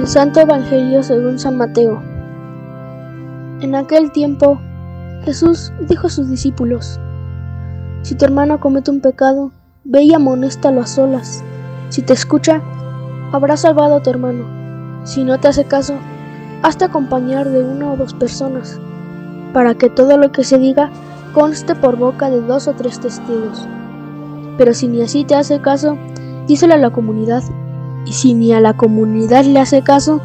Del Santo Evangelio según San Mateo. En aquel tiempo, Jesús dijo a sus discípulos, Si tu hermano comete un pecado, ve y amonéstalo a solas. Si te escucha, habrás salvado a tu hermano. Si no te hace caso, hazte acompañar de una o dos personas, para que todo lo que se diga conste por boca de dos o tres testigos. Pero si ni así te hace caso, díselo a la comunidad y si ni a la comunidad le hace caso,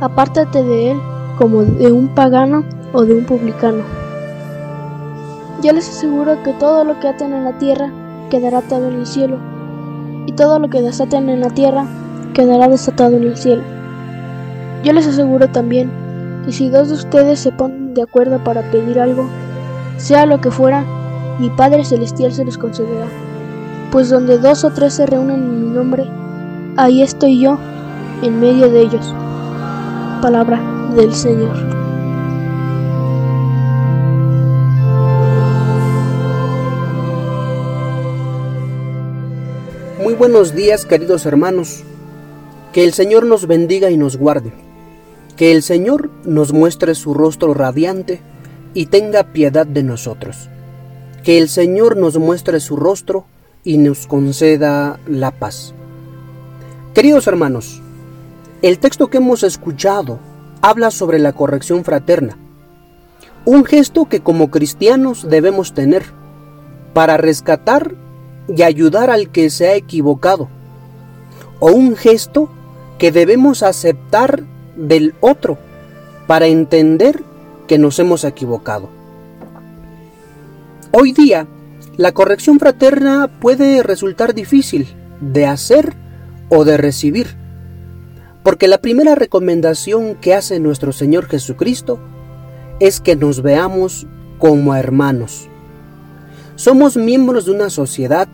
apártate de él como de un pagano o de un publicano. Yo les aseguro que todo lo que aten en la tierra quedará atado en el cielo, y todo lo que desaten en la tierra quedará desatado en el cielo. Yo les aseguro también que si dos de ustedes se ponen de acuerdo para pedir algo, sea lo que fuera, mi Padre Celestial se los concederá. Pues donde dos o tres se reúnen en mi nombre, ahí estoy yo en medio de ellos. Palabra del Señor. Muy buenos días queridos hermanos. Que el Señor nos bendiga y nos guarde. Que el Señor nos muestre su rostro radiante y tenga piedad de nosotros. Que el Señor nos muestre su rostro y nos conceda la paz. Queridos hermanos, el texto que hemos escuchado habla sobre la corrección fraterna, un gesto que como cristianos debemos tener para rescatar y ayudar al que se ha equivocado, o un gesto que debemos aceptar del otro para entender que nos hemos equivocado. Hoy día, la corrección fraterna puede resultar difícil de hacer o de recibir. Porque la primera recomendación que hace nuestro Señor Jesucristo es que nos veamos como hermanos. Somos miembros de una sociedad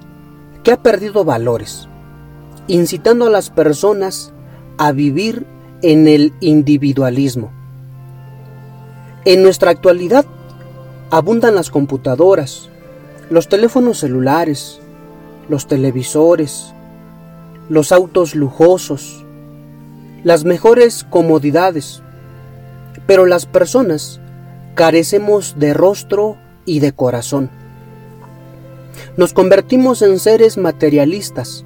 que ha perdido valores, incitando a las personas a vivir en el individualismo. En nuestra actualidad abundan las computadoras, los teléfonos celulares, los televisores, los autos lujosos, las mejores comodidades, pero las personas carecemos de rostro y de corazón. Nos convertimos en seres materialistas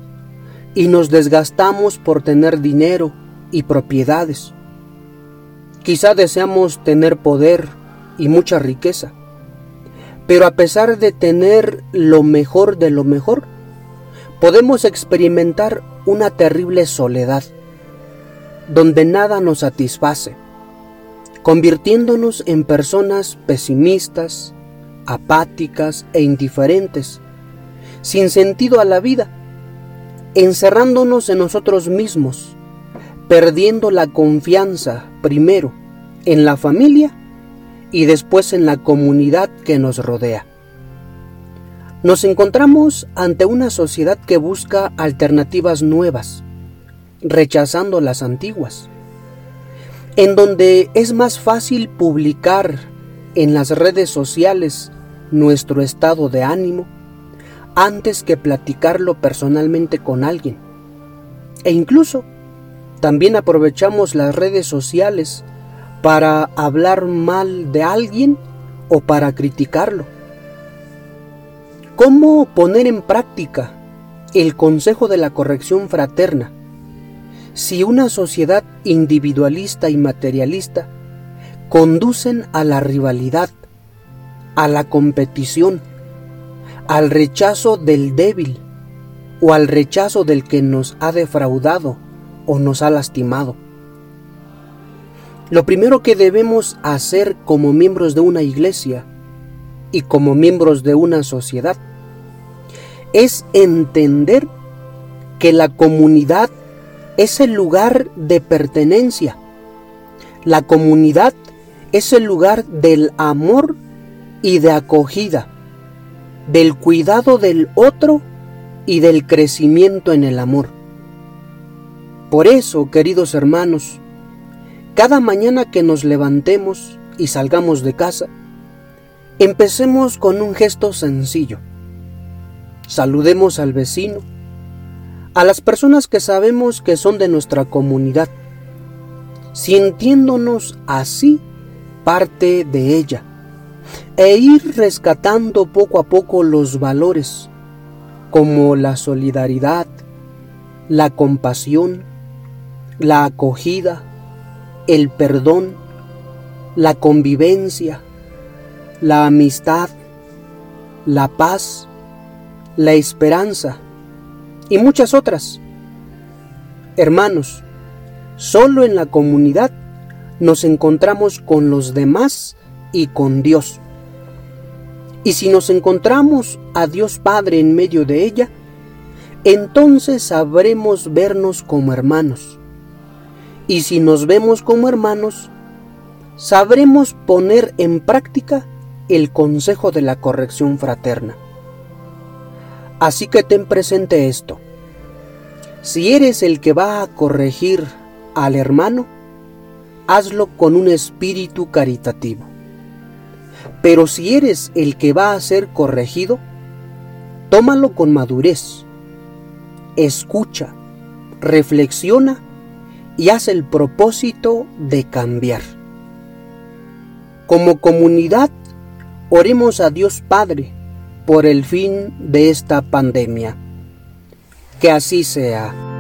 y nos desgastamos por tener dinero y propiedades. Quizá deseamos tener poder y mucha riqueza, pero a pesar de tener lo mejor de lo mejor, podemos experimentar una terrible soledad, donde nada nos satisface, convirtiéndonos en personas pesimistas, apáticas e indiferentes, sin sentido a la vida, encerrándonos en nosotros mismos, perdiendo la confianza primero en la familia y después en la comunidad que nos rodea. Nos encontramos ante una sociedad que busca alternativas nuevas, rechazando las antiguas, en donde es más fácil publicar en las redes sociales nuestro estado de ánimo antes que platicarlo personalmente con alguien. E incluso también aprovechamos las redes sociales para hablar mal de alguien o para criticarlo. ¿Cómo poner en práctica el consejo de la corrección fraterna si una sociedad individualista y materialista conducen a la rivalidad, a la competición, al rechazo del débil o al rechazo del que nos ha defraudado o nos ha lastimado? Lo primero que debemos hacer como miembros de una iglesia y como miembros de una sociedad es entender que la comunidad es el lugar de pertenencia. La comunidad es el lugar del amor y de acogida, del cuidado del otro y del crecimiento en el amor. Por eso, queridos hermanos, cada mañana que nos levantemos y salgamos de casa, Empecemos con un gesto sencillo. Saludemos al vecino, a las personas que sabemos que son de nuestra comunidad, sintiéndonos así parte de ella, e ir rescatando poco a poco los valores como la solidaridad, la compasión, la acogida, el perdón, la convivencia, la amistad, la paz, la esperanza y muchas otras. Hermanos, solo en la comunidad nos encontramos con los demás y con Dios. Y si nos encontramos a Dios Padre en medio de ella, entonces sabremos vernos como hermanos. Y si nos vemos como hermanos, sabremos poner en práctica el consejo de la corrección fraterna. Así que ten presente esto. Si eres el que va a corregir al hermano, hazlo con un espíritu caritativo. Pero si eres el que va a ser corregido, tómalo con madurez. Escucha, reflexiona y haz el propósito de cambiar. Como comunidad, oremos a Dios Padre por el fin de esta pandemia. Que así sea.